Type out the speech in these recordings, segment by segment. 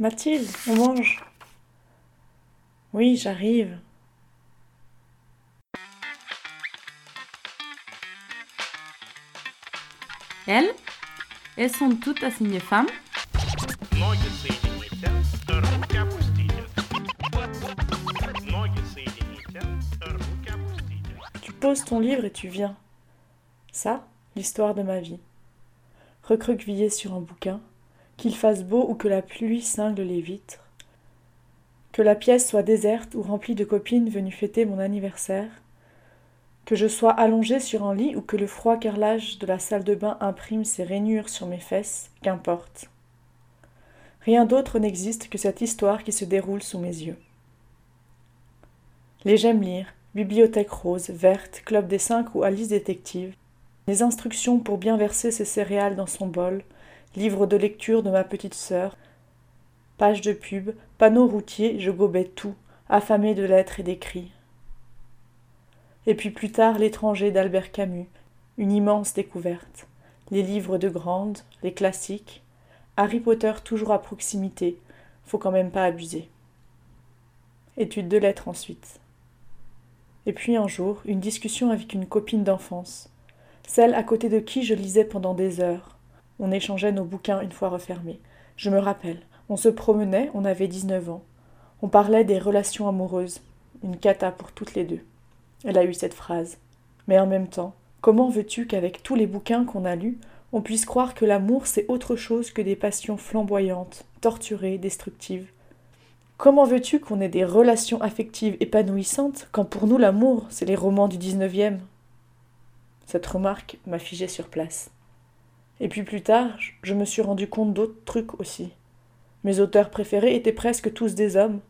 Mathilde, on mange. Oui, j'arrive. Elles, elles sont toutes assignées femmes. Tu poses ton livre et tu viens. Ça, l'histoire de ma vie. Recroquevillée sur un bouquin, qu'il fasse beau ou que la pluie cingle les vitres, que la pièce soit déserte ou remplie de copines venues fêter mon anniversaire, que je sois allongée sur un lit ou que le froid carrelage de la salle de bain imprime ses rainures sur mes fesses, qu'importe. Rien d'autre n'existe que cette histoire qui se déroule sous mes yeux. Les j'aime lire, bibliothèque rose, verte, club des cinq ou Alice détective, les instructions pour bien verser ses céréales dans son bol, livre de lecture de ma petite sœur, pages de pub, panneaux routiers, je gobais tout, affamé de lettres et d'écrits. Et puis plus tard l'étranger d'Albert Camus, une immense découverte. Les livres de Grande, les classiques, Harry Potter toujours à proximité, faut quand même pas abuser. Étude de lettres ensuite. Et puis un jour, une discussion avec une copine d'enfance, celle à côté de qui je lisais pendant des heures. On échangeait nos bouquins une fois refermés. Je me rappelle, on se promenait, on avait dix-neuf ans. On parlait des relations amoureuses, une cata pour toutes les deux. Elle a eu cette phrase. Mais en même temps, comment veux-tu qu'avec tous les bouquins qu'on a lus, on puisse croire que l'amour c'est autre chose que des passions flamboyantes, torturées, destructives? Comment veux-tu qu'on ait des relations affectives épanouissantes quand pour nous l'amour c'est les romans du XIXe Cette remarque m'a sur place. Et puis plus tard, je me suis rendu compte d'autres trucs aussi. Mes auteurs préférés étaient presque tous des hommes,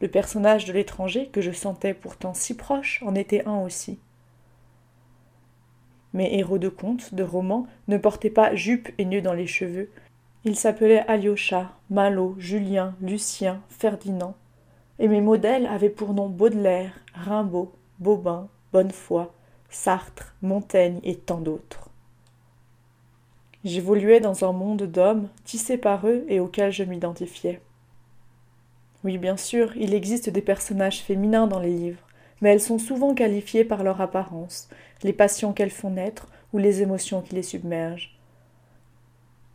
le personnage de l'étranger, que je sentais pourtant si proche, en était un aussi. Mes héros de contes, de romans, ne portaient pas jupe et nœuds dans les cheveux. Ils s'appelaient Alyosha, Malo, Julien, Lucien, Ferdinand. Et mes modèles avaient pour nom Baudelaire, Rimbaud, Bobin, Bonnefoy, Sartre, Montaigne et tant d'autres. J'évoluais dans un monde d'hommes, tissé par eux et auquel je m'identifiais. Oui, bien sûr, il existe des personnages féminins dans les livres, mais elles sont souvent qualifiées par leur apparence, les passions qu'elles font naître ou les émotions qui les submergent.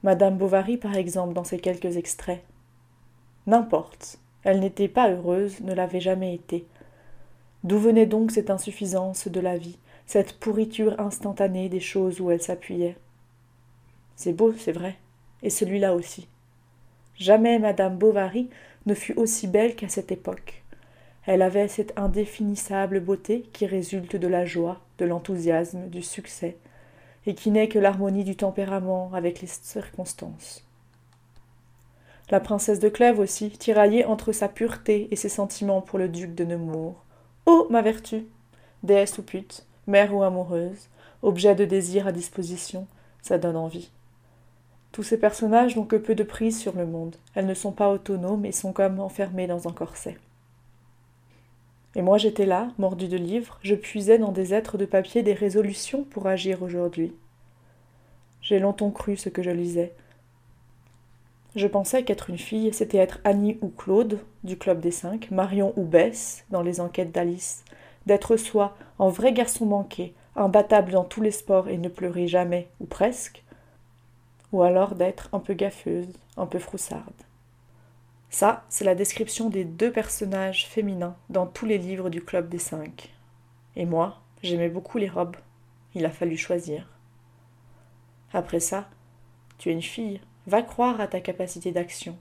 Madame Bovary, par exemple, dans ces quelques extraits. N'importe, elle n'était pas heureuse, ne l'avait jamais été. D'où venait donc cette insuffisance de la vie, cette pourriture instantanée des choses où elle s'appuyait? C'est beau, c'est vrai, et celui-là aussi. Jamais Madame Bovary ne fut aussi belle qu'à cette époque. Elle avait cette indéfinissable beauté qui résulte de la joie, de l'enthousiasme, du succès, et qui n'est que l'harmonie du tempérament avec les circonstances. La princesse de Clèves aussi, tiraillée entre sa pureté et ses sentiments pour le duc de Nemours. Oh, ma vertu Déesse ou pute, mère ou amoureuse, objet de désir à disposition, ça donne envie. Tous ces personnages n'ont que peu de prise sur le monde. Elles ne sont pas autonomes et sont comme enfermées dans un corset. Et moi j'étais là, mordu de livres, je puisais dans des êtres de papier des résolutions pour agir aujourd'hui. J'ai longtemps cru ce que je lisais. Je pensais qu'être une fille, c'était être Annie ou Claude, du Club des Cinq, Marion ou Bess, dans les enquêtes d'Alice, d'être soi, un vrai garçon manqué, imbattable dans tous les sports et ne pleurer jamais, ou presque, ou alors d'être un peu gaffeuse, un peu froussarde. Ça, c'est la description des deux personnages féminins dans tous les livres du Club des Cinq. Et moi, j'aimais beaucoup les robes. Il a fallu choisir. Après ça, tu es une fille, va croire à ta capacité d'action,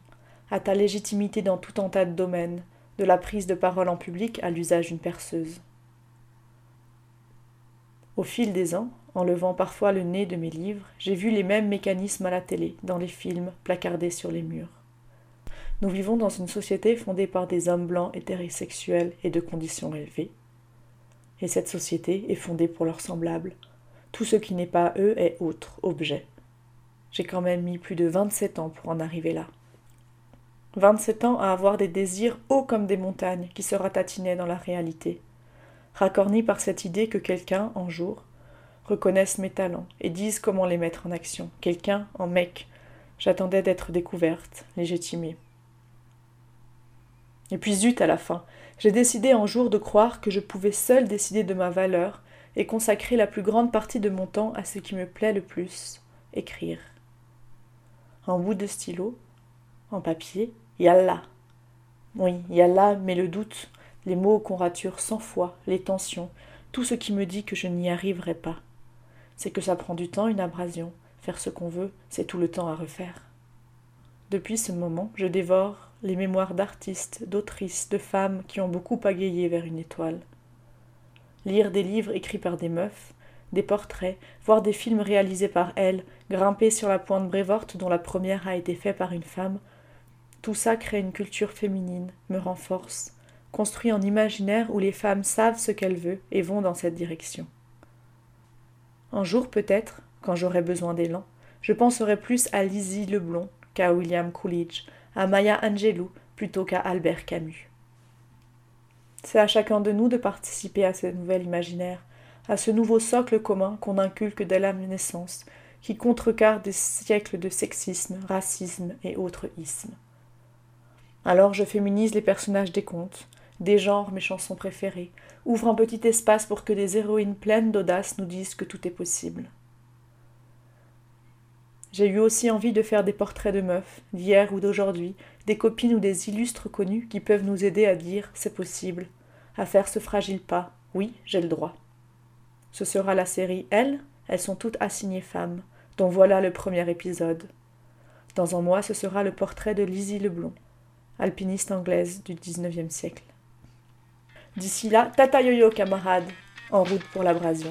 à ta légitimité dans tout un tas de domaines, de la prise de parole en public à l'usage d'une perceuse. Au fil des ans, en levant parfois le nez de mes livres, j'ai vu les mêmes mécanismes à la télé, dans les films, placardés sur les murs. Nous vivons dans une société fondée par des hommes blancs hétérosexuels et de conditions élevées. Et cette société est fondée pour leurs semblables. Tout ce qui n'est pas eux est autre, objet. J'ai quand même mis plus de 27 ans pour en arriver là. 27 ans à avoir des désirs hauts comme des montagnes qui se ratatinaient dans la réalité, racornis par cette idée que quelqu'un, un jour, reconnaissent mes talents et disent comment les mettre en action. Quelqu'un, en mec, j'attendais d'être découverte, légitimée. Et puis zut à la fin, j'ai décidé un jour de croire que je pouvais seul décider de ma valeur et consacrer la plus grande partie de mon temps à ce qui me plaît le plus, écrire. En bout de stylo, en papier, yalla. Oui, yalla, mais le doute, les mots qu'on rature cent fois, les tensions, tout ce qui me dit que je n'y arriverai pas. C'est que ça prend du temps, une abrasion. Faire ce qu'on veut, c'est tout le temps à refaire. Depuis ce moment, je dévore les mémoires d'artistes, d'autrices, de femmes qui ont beaucoup pagayé vers une étoile. Lire des livres écrits par des meufs, des portraits, voir des films réalisés par elles, grimper sur la pointe Brévorte dont la première a été faite par une femme, tout ça crée une culture féminine, me renforce, construit en imaginaire où les femmes savent ce qu'elles veulent et vont dans cette direction. Un jour peut-être, quand j'aurai besoin d'élan, je penserai plus à Lizzie Leblond qu'à William Coolidge, à Maya Angelou plutôt qu'à Albert Camus. C'est à chacun de nous de participer à ce nouvel imaginaire, à ce nouveau socle commun qu'on inculque dès la naissance, qui contrecarre des siècles de sexisme, racisme et autres ismes. Alors je féminise les personnages des contes, des genres mes chansons préférées, ouvre un petit espace pour que des héroïnes pleines d'audace nous disent que tout est possible. J'ai eu aussi envie de faire des portraits de meufs, d'hier ou d'aujourd'hui, des copines ou des illustres connus qui peuvent nous aider à dire c'est possible, à faire ce fragile pas, oui, j'ai le droit. Ce sera la série Elles, elles sont toutes assignées femmes, dont voilà le premier épisode. Dans un mois, ce sera le portrait de Lizzie Leblond, alpiniste anglaise du XIXe siècle. D'ici là, tata yo-yo camarades, en route pour l'abrasion.